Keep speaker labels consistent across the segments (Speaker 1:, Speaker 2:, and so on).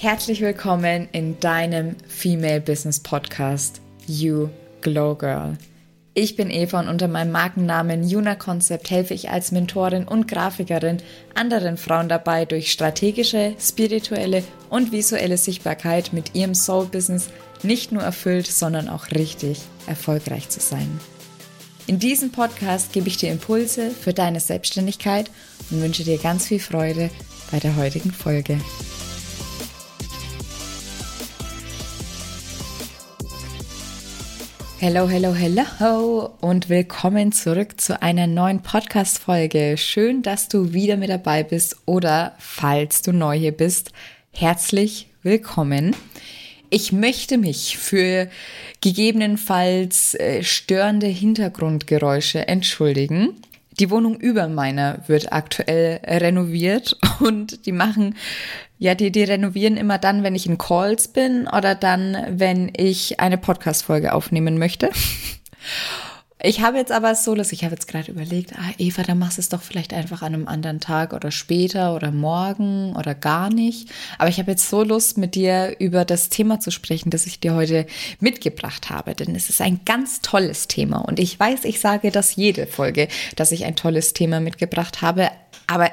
Speaker 1: Herzlich willkommen in deinem Female Business Podcast You Glow Girl. Ich bin Eva und unter meinem Markennamen Juna Concept helfe ich als Mentorin und Grafikerin anderen Frauen dabei, durch strategische, spirituelle und visuelle Sichtbarkeit mit ihrem Soul Business nicht nur erfüllt, sondern auch richtig erfolgreich zu sein. In diesem Podcast gebe ich dir Impulse für deine Selbstständigkeit und wünsche dir ganz viel Freude bei der heutigen Folge. Hello, hello, hello und willkommen zurück zu einer neuen Podcast-Folge. Schön, dass du wieder mit dabei bist oder falls du neu hier bist, herzlich willkommen. Ich möchte mich für gegebenenfalls äh, störende Hintergrundgeräusche entschuldigen. Die Wohnung über meiner wird aktuell renoviert und die machen ja, die, die renovieren immer dann, wenn ich in Calls bin oder dann, wenn ich eine Podcast-Folge aufnehmen möchte. Ich habe jetzt aber so, dass ich habe jetzt gerade überlegt, ah, Eva, dann machst du es doch vielleicht einfach an einem anderen Tag oder später oder morgen oder gar nicht. Aber ich habe jetzt so Lust, mit dir über das Thema zu sprechen, das ich dir heute mitgebracht habe. Denn es ist ein ganz tolles Thema. Und ich weiß, ich sage das jede Folge, dass ich ein tolles Thema mitgebracht habe. Aber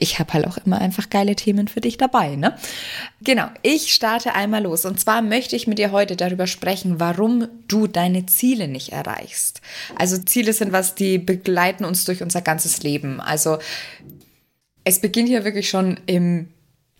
Speaker 1: ich habe halt auch immer einfach geile Themen für dich dabei. Ne? Genau, ich starte einmal los. Und zwar möchte ich mit dir heute darüber sprechen, warum du deine Ziele nicht erreichst. Also Ziele sind was, die begleiten uns durch unser ganzes Leben. Also es beginnt ja wirklich schon im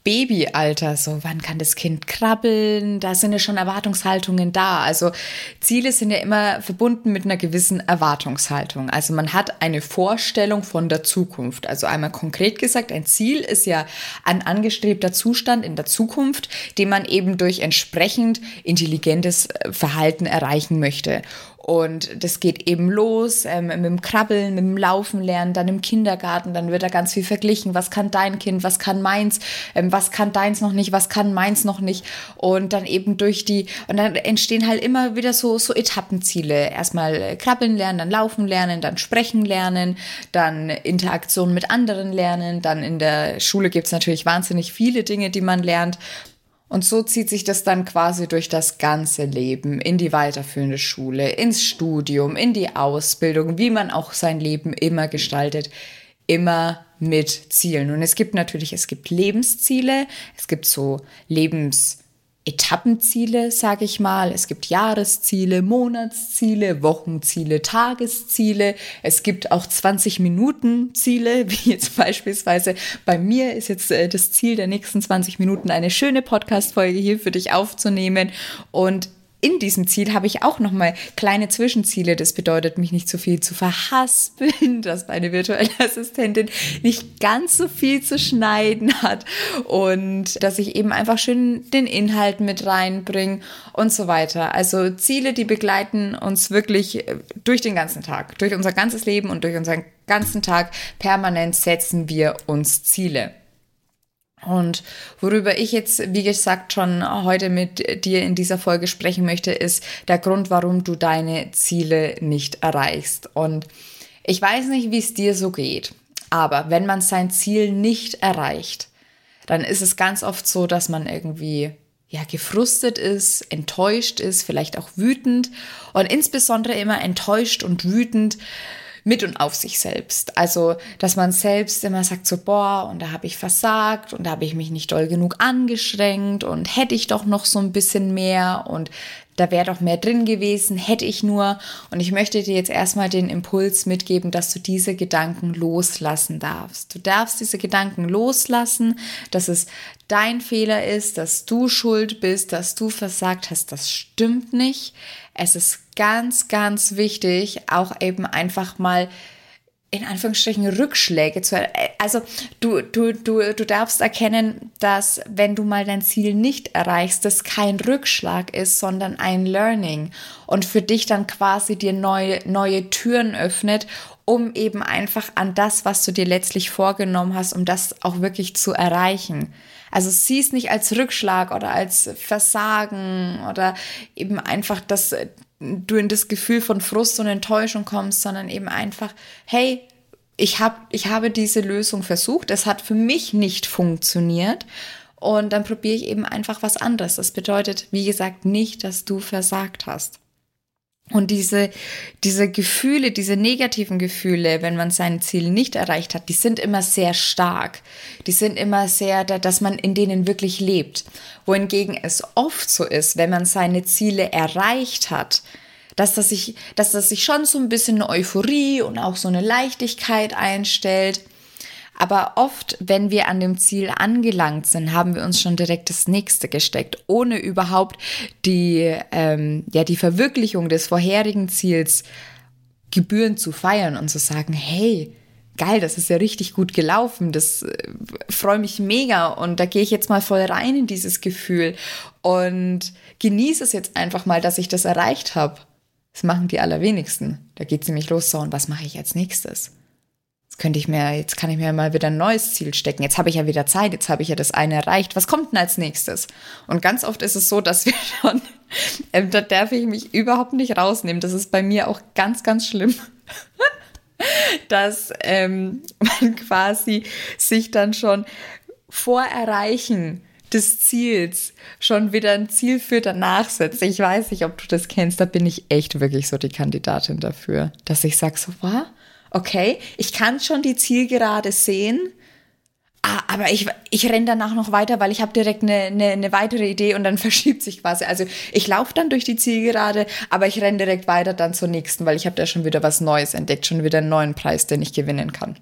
Speaker 1: Babyalter, so wann kann das Kind krabbeln, da sind ja schon Erwartungshaltungen da. Also Ziele sind ja immer verbunden mit einer gewissen Erwartungshaltung. Also man hat eine Vorstellung von der Zukunft. Also einmal konkret gesagt, ein Ziel ist ja ein angestrebter Zustand in der Zukunft, den man eben durch entsprechend intelligentes Verhalten erreichen möchte. Und das geht eben los ähm, mit dem Krabbeln, mit dem Laufen lernen, dann im Kindergarten, dann wird da ganz viel verglichen. Was kann dein Kind, was kann meins, ähm, was kann deins noch nicht, was kann meins noch nicht. Und dann eben durch die, und dann entstehen halt immer wieder so, so Etappenziele. Erstmal äh, krabbeln lernen, dann laufen lernen, dann sprechen lernen, dann Interaktion mit anderen lernen. Dann in der Schule gibt es natürlich wahnsinnig viele Dinge, die man lernt. Und so zieht sich das dann quasi durch das ganze Leben, in die weiterführende Schule, ins Studium, in die Ausbildung, wie man auch sein Leben immer gestaltet, immer mit Zielen. Und es gibt natürlich, es gibt Lebensziele, es gibt so Lebens Etappenziele, sage ich mal. Es gibt Jahresziele, Monatsziele, Wochenziele, Tagesziele. Es gibt auch 20 Minuten Ziele, wie jetzt beispielsweise bei mir ist jetzt äh, das Ziel der nächsten 20 Minuten eine schöne Podcast-Folge hier für dich aufzunehmen und in diesem Ziel habe ich auch nochmal kleine Zwischenziele. Das bedeutet, mich nicht so viel zu verhaspeln, dass meine virtuelle Assistentin nicht ganz so viel zu schneiden hat und dass ich eben einfach schön den Inhalt mit reinbringe und so weiter. Also Ziele, die begleiten uns wirklich äh, durch den ganzen Tag, durch unser ganzes Leben und durch unseren ganzen Tag. Permanent setzen wir uns Ziele. Und worüber ich jetzt, wie gesagt, schon heute mit dir in dieser Folge sprechen möchte, ist der Grund, warum du deine Ziele nicht erreichst. Und ich weiß nicht, wie es dir so geht, aber wenn man sein Ziel nicht erreicht, dann ist es ganz oft so, dass man irgendwie ja, gefrustet ist, enttäuscht ist, vielleicht auch wütend und insbesondere immer enttäuscht und wütend mit und auf sich selbst. Also, dass man selbst immer sagt so, boah, und da habe ich versagt und da habe ich mich nicht doll genug angestrengt und hätte ich doch noch so ein bisschen mehr und da wäre doch mehr drin gewesen, hätte ich nur. Und ich möchte dir jetzt erstmal den Impuls mitgeben, dass du diese Gedanken loslassen darfst. Du darfst diese Gedanken loslassen, dass es dein Fehler ist, dass du schuld bist, dass du versagt hast. Das stimmt nicht. Es ist ganz, ganz wichtig, auch eben einfach mal in Anführungsstrichen Rückschläge zu also du du du du darfst erkennen, dass wenn du mal dein Ziel nicht erreichst, das kein Rückschlag ist, sondern ein Learning und für dich dann quasi dir neue neue Türen öffnet, um eben einfach an das, was du dir letztlich vorgenommen hast, um das auch wirklich zu erreichen. Also sieh es nicht als Rückschlag oder als Versagen oder eben einfach, dass du in das Gefühl von Frust und Enttäuschung kommst, sondern eben einfach, hey, ich, hab, ich habe diese Lösung versucht, es hat für mich nicht funktioniert und dann probiere ich eben einfach was anderes. Das bedeutet, wie gesagt, nicht, dass du versagt hast. Und diese, diese Gefühle, diese negativen Gefühle, wenn man sein Ziel nicht erreicht hat, die sind immer sehr stark. Die sind immer sehr, dass man in denen wirklich lebt. Wohingegen es oft so ist, wenn man seine Ziele erreicht hat, dass das sich, dass das sich schon so ein bisschen eine Euphorie und auch so eine Leichtigkeit einstellt. Aber oft, wenn wir an dem Ziel angelangt sind, haben wir uns schon direkt das nächste gesteckt, ohne überhaupt die, ähm, ja, die Verwirklichung des vorherigen Ziels gebührend zu feiern und zu sagen, hey, geil, das ist ja richtig gut gelaufen, das äh, freue mich mega und da gehe ich jetzt mal voll rein in dieses Gefühl und genieße es jetzt einfach mal, dass ich das erreicht habe. Das machen die allerwenigsten. Da geht es nämlich los, so, und was mache ich als nächstes? Könnte ich mir, jetzt kann ich mir mal wieder ein neues Ziel stecken. Jetzt habe ich ja wieder Zeit, jetzt habe ich ja das eine erreicht. Was kommt denn als nächstes? Und ganz oft ist es so, dass wir schon, ähm, da darf ich mich überhaupt nicht rausnehmen. Das ist bei mir auch ganz, ganz schlimm. dass ähm, man quasi sich dann schon vor Erreichen des Ziels schon wieder ein Ziel für danach setzt. Ich weiß nicht, ob du das kennst, da bin ich echt wirklich so die Kandidatin dafür, dass ich sage so, wow, okay, ich kann schon die Zielgerade sehen, ah, aber ich, ich renne danach noch weiter, weil ich habe direkt eine, eine, eine weitere Idee und dann verschiebt sich quasi. Also ich laufe dann durch die Zielgerade, aber ich renne direkt weiter dann zur nächsten, weil ich habe da schon wieder was Neues entdeckt, schon wieder einen neuen Preis, den ich gewinnen kann.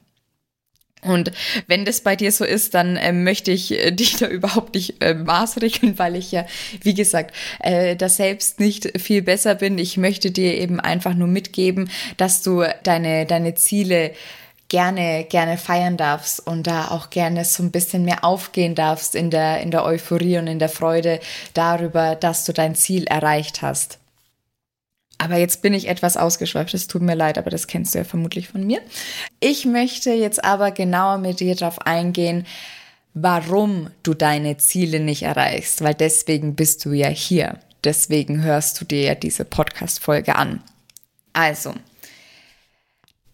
Speaker 1: Und wenn das bei dir so ist, dann äh, möchte ich äh, dich da überhaupt nicht äh, maßregeln, weil ich ja, wie gesagt, äh, da selbst nicht viel besser bin. Ich möchte dir eben einfach nur mitgeben, dass du deine, deine Ziele gerne, gerne feiern darfst und da auch gerne so ein bisschen mehr aufgehen darfst in der, in der Euphorie und in der Freude darüber, dass du dein Ziel erreicht hast. Aber jetzt bin ich etwas ausgeschweift, es tut mir leid, aber das kennst du ja vermutlich von mir. Ich möchte jetzt aber genauer mit dir darauf eingehen, warum du deine Ziele nicht erreichst, weil deswegen bist du ja hier. Deswegen hörst du dir ja diese Podcast-Folge an. Also,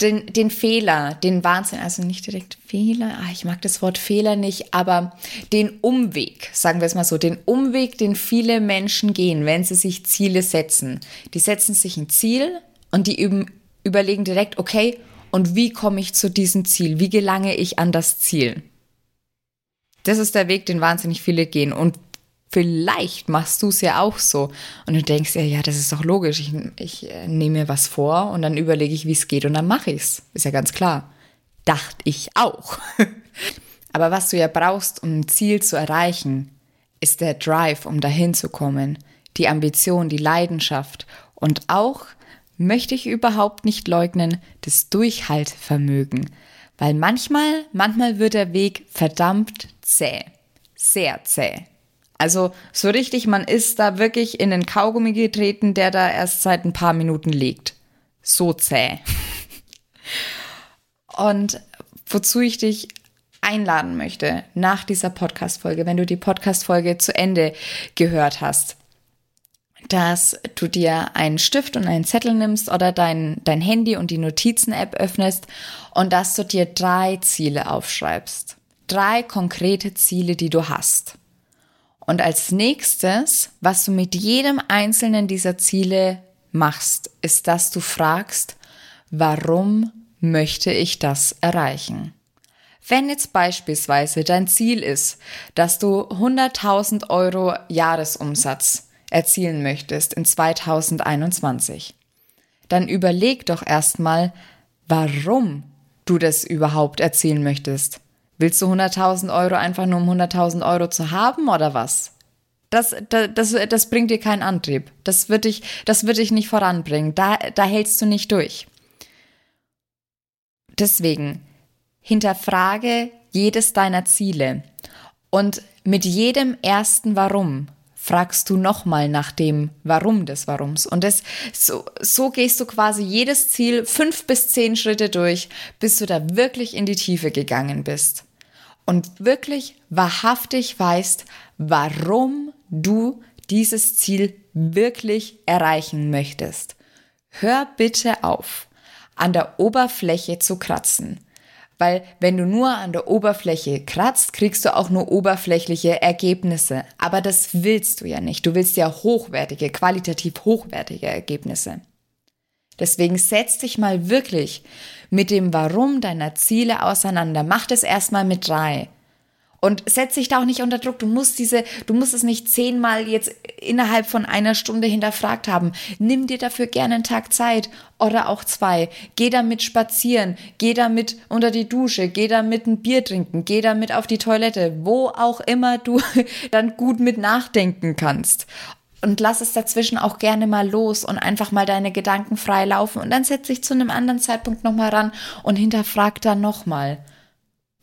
Speaker 1: den, den Fehler, den Wahnsinn, also nicht direkt Fehler, ah, ich mag das Wort Fehler nicht, aber den Umweg, sagen wir es mal so, den Umweg, den viele Menschen gehen, wenn sie sich Ziele setzen. Die setzen sich ein Ziel und die üben, überlegen direkt, okay, und wie komme ich zu diesem Ziel? Wie gelange ich an das Ziel? Das ist der Weg, den wahnsinnig viele gehen. Und vielleicht machst du es ja auch so. Und du denkst ja, ja, das ist doch logisch. Ich, ich äh, nehme mir was vor und dann überlege ich, wie es geht und dann mache ich es. Ist ja ganz klar. Dachte ich auch. Aber was du ja brauchst, um ein Ziel zu erreichen, ist der Drive, um dahin zu kommen, die Ambition, die Leidenschaft und auch, möchte ich überhaupt nicht leugnen, das Durchhaltvermögen. Weil manchmal, manchmal wird der Weg verdammt zäh. Sehr zäh. Also so richtig, man ist da wirklich in den Kaugummi getreten, der da erst seit ein paar Minuten liegt. So zäh. Und wozu ich dich einladen möchte nach dieser Podcast-Folge, wenn du die Podcast-Folge zu Ende gehört hast, dass du dir einen Stift und einen Zettel nimmst oder dein, dein Handy und die Notizen-App öffnest und dass du dir drei Ziele aufschreibst. Drei konkrete Ziele, die du hast. Und als nächstes, was du mit jedem einzelnen dieser Ziele machst, ist, dass du fragst, warum möchte ich das erreichen? Wenn jetzt beispielsweise dein Ziel ist, dass du 100.000 Euro Jahresumsatz erzielen möchtest in 2021, dann überleg doch erstmal, warum du das überhaupt erzielen möchtest. Willst du 100.000 Euro einfach nur um 100.000 Euro zu haben oder was? Das, das, das, das bringt dir keinen Antrieb. Das wird dich, das wird dich nicht voranbringen. Da, da hältst du nicht durch. Deswegen hinterfrage jedes deiner Ziele und mit jedem ersten Warum fragst du nochmal nach dem Warum des Warums. Und das, so, so gehst du quasi jedes Ziel fünf bis zehn Schritte durch, bis du da wirklich in die Tiefe gegangen bist und wirklich wahrhaftig weißt, warum du dieses Ziel wirklich erreichen möchtest. Hör bitte auf, an der Oberfläche zu kratzen. Weil wenn du nur an der Oberfläche kratzt, kriegst du auch nur oberflächliche Ergebnisse. Aber das willst du ja nicht. Du willst ja hochwertige, qualitativ hochwertige Ergebnisse. Deswegen setz dich mal wirklich mit dem Warum deiner Ziele auseinander. Mach das erstmal mit drei. Und setz dich da auch nicht unter Druck. Du musst diese, du musst es nicht zehnmal jetzt innerhalb von einer Stunde hinterfragt haben. Nimm dir dafür gerne einen Tag Zeit oder auch zwei. Geh damit spazieren, geh damit unter die Dusche, geh damit ein Bier trinken, geh damit auf die Toilette, wo auch immer du dann gut mit nachdenken kannst. Und lass es dazwischen auch gerne mal los und einfach mal deine Gedanken frei laufen. Und dann setz dich zu einem anderen Zeitpunkt nochmal ran und hinterfrag dann nochmal.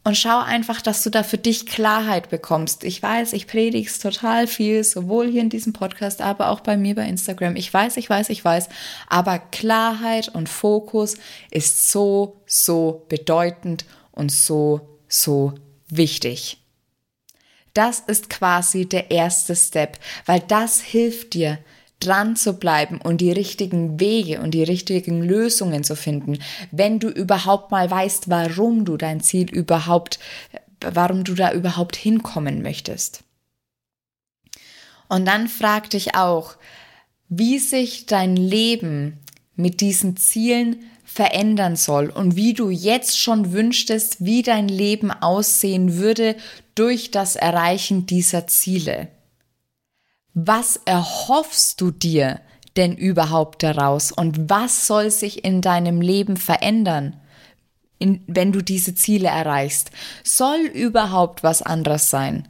Speaker 1: Und schau einfach, dass du da für dich Klarheit bekommst. Ich weiß, ich predige total viel, sowohl hier in diesem Podcast, aber auch bei mir bei Instagram. Ich weiß, ich weiß, ich weiß. Aber Klarheit und Fokus ist so, so bedeutend und so, so wichtig. Das ist quasi der erste Step, weil das hilft dir, dran zu bleiben und die richtigen Wege und die richtigen Lösungen zu finden, wenn du überhaupt mal weißt, warum du dein Ziel überhaupt, warum du da überhaupt hinkommen möchtest. Und dann frag dich auch, wie sich dein Leben mit diesen Zielen verändern soll und wie du jetzt schon wünschtest, wie dein Leben aussehen würde durch das Erreichen dieser Ziele. Was erhoffst du dir denn überhaupt daraus und was soll sich in deinem Leben verändern, in, wenn du diese Ziele erreichst? Soll überhaupt was anderes sein?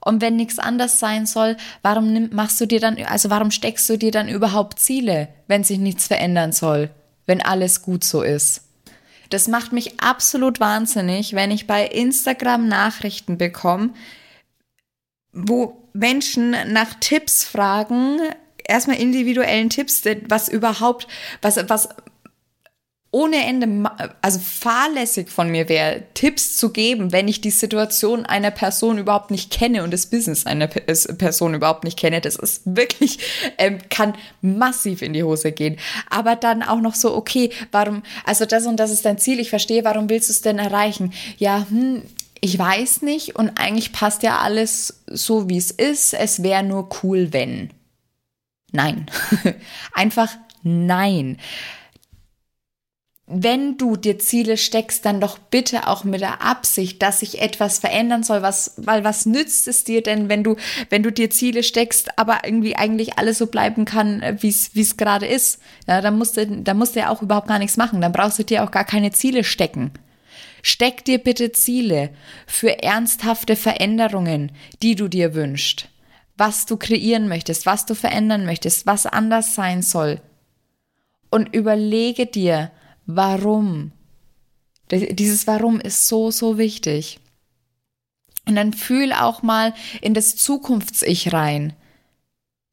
Speaker 1: Und wenn nichts anders sein soll, warum machst du dir dann, also warum steckst du dir dann überhaupt Ziele, wenn sich nichts verändern soll, wenn alles gut so ist? Das macht mich absolut wahnsinnig, wenn ich bei Instagram Nachrichten bekomme, wo Menschen nach Tipps fragen, erstmal individuellen Tipps, was überhaupt, was, was ohne Ende, also fahrlässig von mir wäre, Tipps zu geben, wenn ich die Situation einer Person überhaupt nicht kenne und das Business einer Person überhaupt nicht kenne. Das ist wirklich, ähm, kann massiv in die Hose gehen. Aber dann auch noch so, okay, warum, also das und das ist dein Ziel, ich verstehe, warum willst du es denn erreichen? Ja, hm, ich weiß nicht und eigentlich passt ja alles so, wie es ist. Es wäre nur cool, wenn. Nein. Einfach nein. Wenn du dir Ziele steckst, dann doch bitte auch mit der Absicht, dass sich etwas verändern soll, was, weil was nützt es dir denn, wenn du, wenn du dir Ziele steckst, aber irgendwie eigentlich alles so bleiben kann, wie es, wie es gerade ist. Ja, dann musst du, dann musst du ja auch überhaupt gar nichts machen. Dann brauchst du dir auch gar keine Ziele stecken. Steck dir bitte Ziele für ernsthafte Veränderungen, die du dir wünschst, was du kreieren möchtest, was du verändern möchtest, was anders sein soll. Und überlege dir, warum. Dieses Warum ist so, so wichtig. Und dann fühl auch mal in das Zukunfts-Ich rein,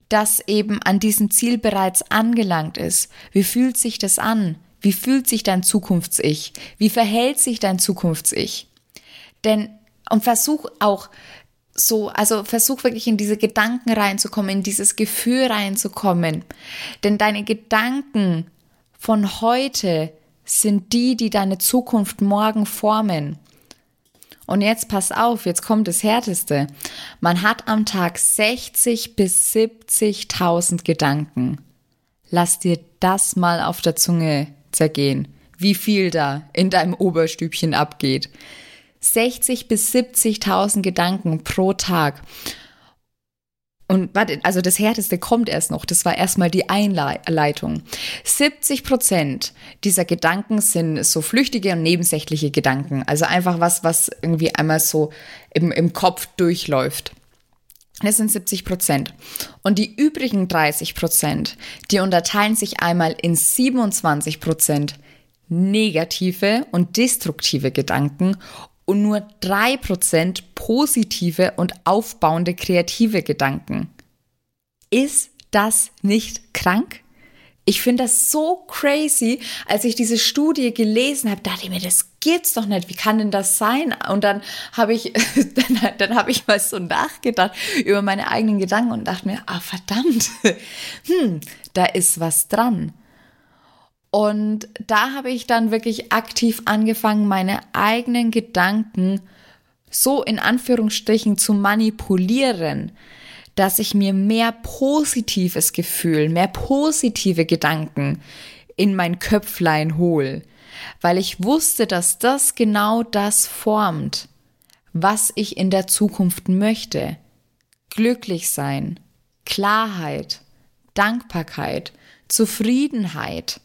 Speaker 1: das eben an diesem Ziel bereits angelangt ist. Wie fühlt sich das an? Wie fühlt sich dein Zukunfts-Ich? Wie verhält sich dein Zukunfts-Ich? Denn, und versuch auch so, also versuch wirklich in diese Gedanken reinzukommen, in dieses Gefühl reinzukommen. Denn deine Gedanken von heute sind die, die deine Zukunft morgen formen. Und jetzt pass auf, jetzt kommt das Härteste. Man hat am Tag 60 bis 70.000 Gedanken. Lass dir das mal auf der Zunge zergehen, wie viel da in deinem Oberstübchen abgeht. 60 bis 70.000 Gedanken pro Tag. Und warte, also das Härteste kommt erst noch. Das war erstmal die Einleitung. 70 Prozent dieser Gedanken sind so flüchtige und nebensächliche Gedanken. Also einfach was, was irgendwie einmal so im, im Kopf durchläuft. Das sind 70 Prozent. Und die übrigen 30 Prozent, die unterteilen sich einmal in 27 Prozent negative und destruktive Gedanken und nur drei Prozent positive und aufbauende kreative Gedanken. Ist das nicht krank? Ich finde das so crazy. Als ich diese Studie gelesen habe, dachte ich mir, das gibt's doch nicht. Wie kann denn das sein? Und dann habe ich, dann, dann habe ich mal so nachgedacht über meine eigenen Gedanken und dachte mir, ah, verdammt, hm, da ist was dran. Und da habe ich dann wirklich aktiv angefangen, meine eigenen Gedanken so in Anführungsstrichen zu manipulieren, dass ich mir mehr positives Gefühl, mehr positive Gedanken in mein Köpflein hol, weil ich wusste, dass das genau das formt, was ich in der Zukunft möchte. Glücklich sein, Klarheit, Dankbarkeit, Zufriedenheit.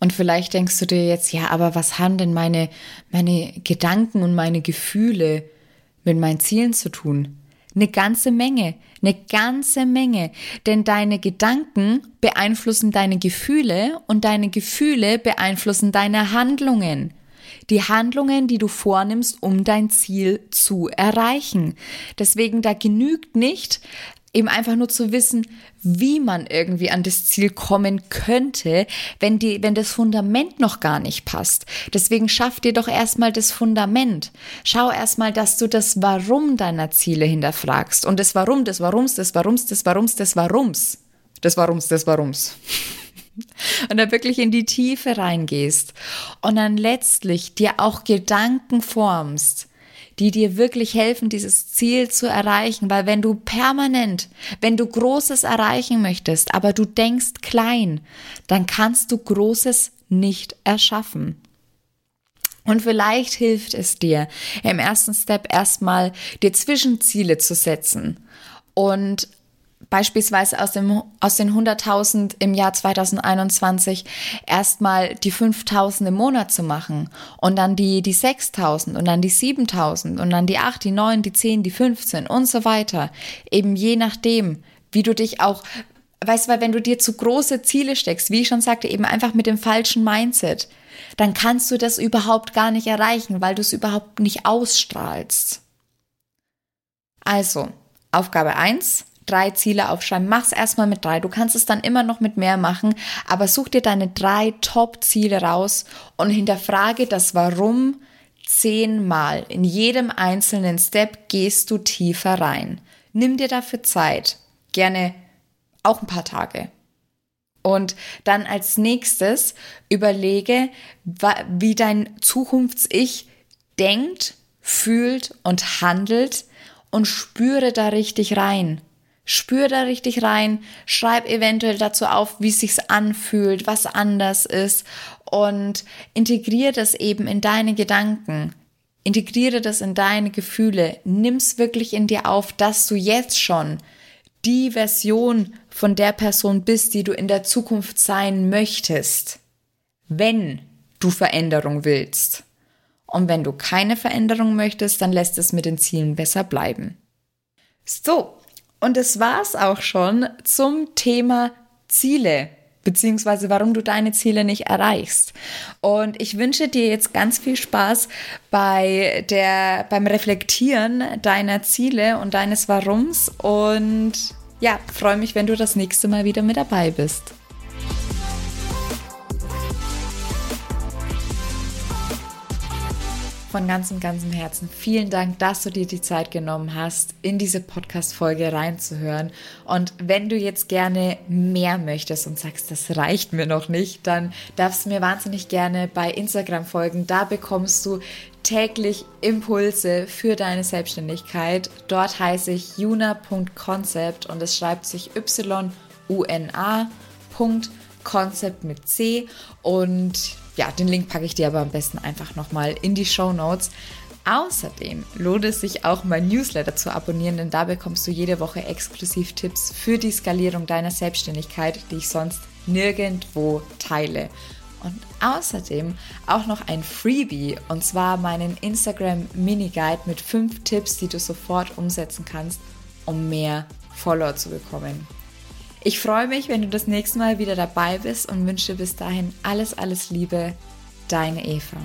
Speaker 1: Und vielleicht denkst du dir jetzt, ja, aber was haben denn meine, meine Gedanken und meine Gefühle mit meinen Zielen zu tun? Eine ganze Menge, eine ganze Menge. Denn deine Gedanken beeinflussen deine Gefühle und deine Gefühle beeinflussen deine Handlungen. Die Handlungen, die du vornimmst, um dein Ziel zu erreichen. Deswegen, da genügt nicht, eben einfach nur zu wissen, wie man irgendwie an das Ziel kommen könnte, wenn die, wenn das Fundament noch gar nicht passt. Deswegen schaff dir doch erstmal das Fundament. Schau erstmal, dass du das Warum deiner Ziele hinterfragst. Und das Warum, das Warums, das Warums, das Warums, das Warums. Das Warums, das Warums. und da wirklich in die Tiefe reingehst und dann letztlich dir auch Gedanken formst, die dir wirklich helfen, dieses Ziel zu erreichen. Weil wenn du permanent, wenn du Großes erreichen möchtest, aber du denkst klein, dann kannst du Großes nicht erschaffen. Und vielleicht hilft es dir, im ersten Step erstmal dir Zwischenziele zu setzen und beispielsweise aus, dem, aus den 100.000 im Jahr 2021 erstmal die 5.000 im Monat zu machen und dann die, die 6.000 und dann die 7.000 und dann die 8, die 9, die 10, die 15 und so weiter. Eben je nachdem, wie du dich auch, weißt du, weil wenn du dir zu große Ziele steckst, wie ich schon sagte, eben einfach mit dem falschen Mindset, dann kannst du das überhaupt gar nicht erreichen, weil du es überhaupt nicht ausstrahlst. Also, Aufgabe 1, drei Ziele aufschreiben. Mach's erstmal mit drei. Du kannst es dann immer noch mit mehr machen, aber such dir deine drei Top-Ziele raus und hinterfrage das Warum zehnmal. In jedem einzelnen Step gehst du tiefer rein. Nimm dir dafür Zeit. Gerne auch ein paar Tage. Und dann als nächstes überlege, wie dein Zukunfts-Ich denkt, fühlt und handelt und spüre da richtig rein. Spür da richtig rein, schreib eventuell dazu auf, wie es sich anfühlt, was anders ist und integriere das eben in deine Gedanken. Integriere das in deine Gefühle. Nimm's wirklich in dir auf, dass du jetzt schon die Version von der Person bist, die du in der Zukunft sein möchtest. Wenn du Veränderung willst. Und wenn du keine Veränderung möchtest, dann lässt es mit den Zielen besser bleiben. So, und das war's auch schon zum Thema Ziele beziehungsweise warum du deine Ziele nicht erreichst. Und ich wünsche dir jetzt ganz viel Spaß bei der, beim Reflektieren deiner Ziele und deines Warums und ja, freue mich, wenn du das nächste Mal wieder mit dabei bist. Von ganzem, ganzem Herzen vielen Dank, dass du dir die Zeit genommen hast, in diese Podcast-Folge reinzuhören. Und wenn du jetzt gerne mehr möchtest und sagst, das reicht mir noch nicht, dann darfst du mir wahnsinnig gerne bei Instagram folgen. Da bekommst du täglich Impulse für deine Selbstständigkeit. Dort heiße ich juna.concept und es schreibt sich y-u-n-a.concept mit C und ja, den Link packe ich dir aber am besten einfach nochmal in die Show Notes. Außerdem lohnt es sich auch, mein Newsletter zu abonnieren, denn da bekommst du jede Woche exklusiv Tipps für die Skalierung deiner Selbstständigkeit, die ich sonst nirgendwo teile. Und außerdem auch noch ein Freebie, und zwar meinen Instagram Mini Guide mit fünf Tipps, die du sofort umsetzen kannst, um mehr Follower zu bekommen. Ich freue mich, wenn du das nächste Mal wieder dabei bist und wünsche bis dahin alles, alles Liebe. Deine Eva.